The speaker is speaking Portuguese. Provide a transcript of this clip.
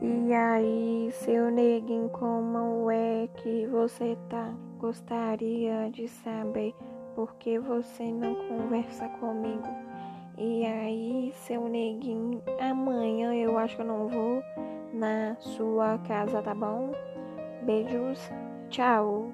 E aí, seu neguinho, como é que você tá? Gostaria de saber por que você não conversa comigo. E aí, seu neguinho, amanhã eu acho que eu não vou na sua casa, tá bom? Beijos, tchau.